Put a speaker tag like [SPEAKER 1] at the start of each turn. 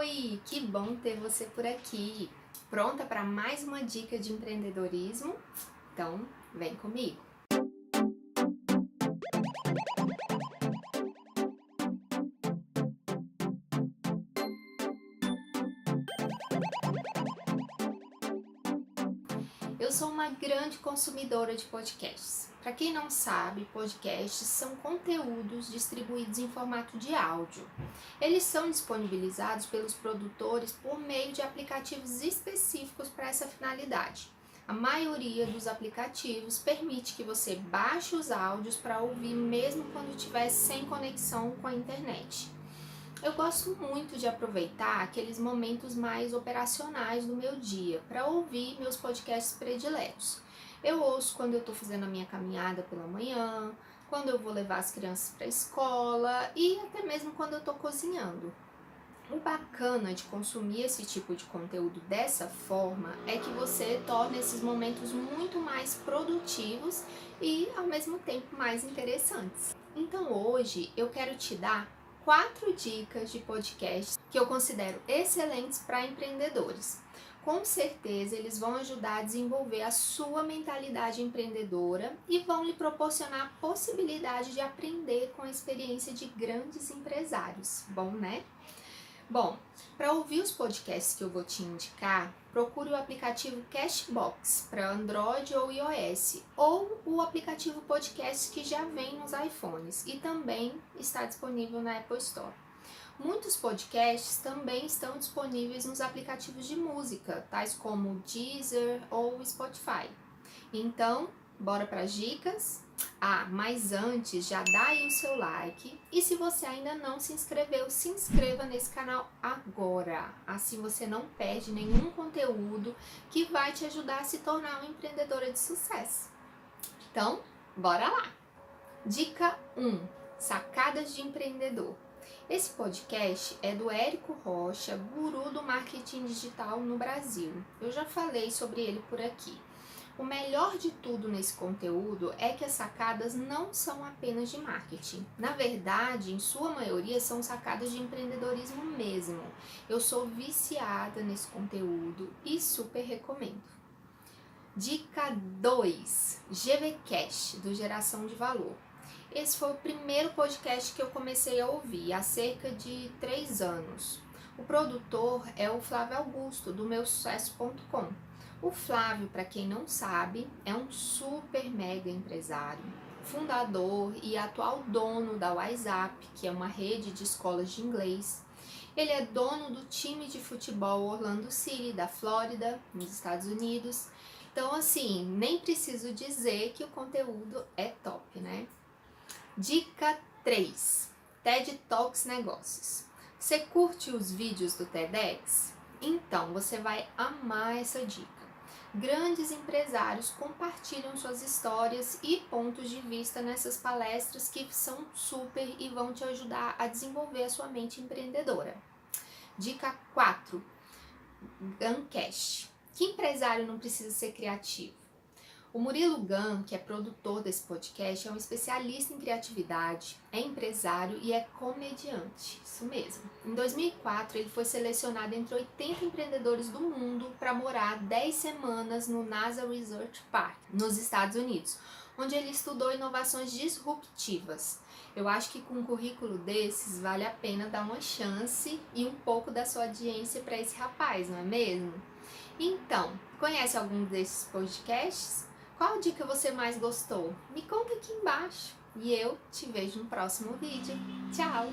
[SPEAKER 1] Oi, que bom ter você por aqui. Pronta para mais uma dica de empreendedorismo? Então, vem comigo. Eu sou uma grande consumidora de podcasts. Para quem não sabe, podcasts são conteúdos distribuídos em formato de áudio. Eles são disponibilizados pelos produtores por meio de aplicativos específicos para essa finalidade. A maioria dos aplicativos permite que você baixe os áudios para ouvir mesmo quando estiver sem conexão com a internet. Eu gosto muito de aproveitar aqueles momentos mais operacionais do meu dia para ouvir meus podcasts prediletos. Eu ouço quando eu estou fazendo a minha caminhada pela manhã, quando eu vou levar as crianças para a escola e até mesmo quando eu estou cozinhando. O bacana de consumir esse tipo de conteúdo dessa forma é que você torna esses momentos muito mais produtivos e ao mesmo tempo mais interessantes. Então hoje eu quero te dar quatro dicas de podcasts que eu considero excelentes para empreendedores com certeza eles vão ajudar a desenvolver a sua mentalidade empreendedora e vão lhe proporcionar a possibilidade de aprender com a experiência de grandes empresários. Bom, né? Bom, para ouvir os podcasts que eu vou te indicar, procure o aplicativo Cashbox para Android ou iOS, ou o aplicativo podcast que já vem nos iPhones e também está disponível na Apple Store. Muitos podcasts também estão disponíveis nos aplicativos de música, tais como Deezer ou Spotify. Então, bora para as dicas? Ah, mas antes já dá aí o seu like e se você ainda não se inscreveu, se inscreva nesse canal agora. Assim você não perde nenhum conteúdo que vai te ajudar a se tornar uma empreendedora de sucesso. Então, bora lá. Dica 1: Sacadas de empreendedor. Esse podcast é do Érico Rocha, guru do marketing digital no Brasil. Eu já falei sobre ele por aqui. O melhor de tudo nesse conteúdo é que as sacadas não são apenas de marketing. Na verdade, em sua maioria, são sacadas de empreendedorismo mesmo. Eu sou viciada nesse conteúdo e super recomendo. Dica 2: GVCast do Geração de Valor. Esse foi o primeiro podcast que eu comecei a ouvir há cerca de três anos. O produtor é o Flávio Augusto, do meu sucesso.com. O Flávio, para quem não sabe, é um super mega empresário, fundador e atual dono da WhatsApp, que é uma rede de escolas de inglês. Ele é dono do time de futebol Orlando City, da Flórida, nos Estados Unidos. Então, assim, nem preciso dizer que o conteúdo é top, né? Dica 3: TED Talks Negócios. Você curte os vídeos do TEDx? Então você vai amar essa dica. Grandes empresários compartilham suas histórias e pontos de vista nessas palestras que são super e vão te ajudar a desenvolver a sua mente empreendedora. Dica 4: Guncast. Que empresário não precisa ser criativo? O Murilo Gun, que é produtor desse podcast, é um especialista em criatividade, é empresário e é comediante. Isso mesmo. Em 2004, ele foi selecionado entre 80 empreendedores do mundo para morar 10 semanas no NASA Research Park, nos Estados Unidos, onde ele estudou inovações disruptivas. Eu acho que com um currículo desses vale a pena dar uma chance e um pouco da sua audiência para esse rapaz, não é mesmo? Então, conhece algum desses podcasts? Qual dica você mais gostou? Me conta aqui embaixo e eu te vejo no próximo vídeo. Tchau!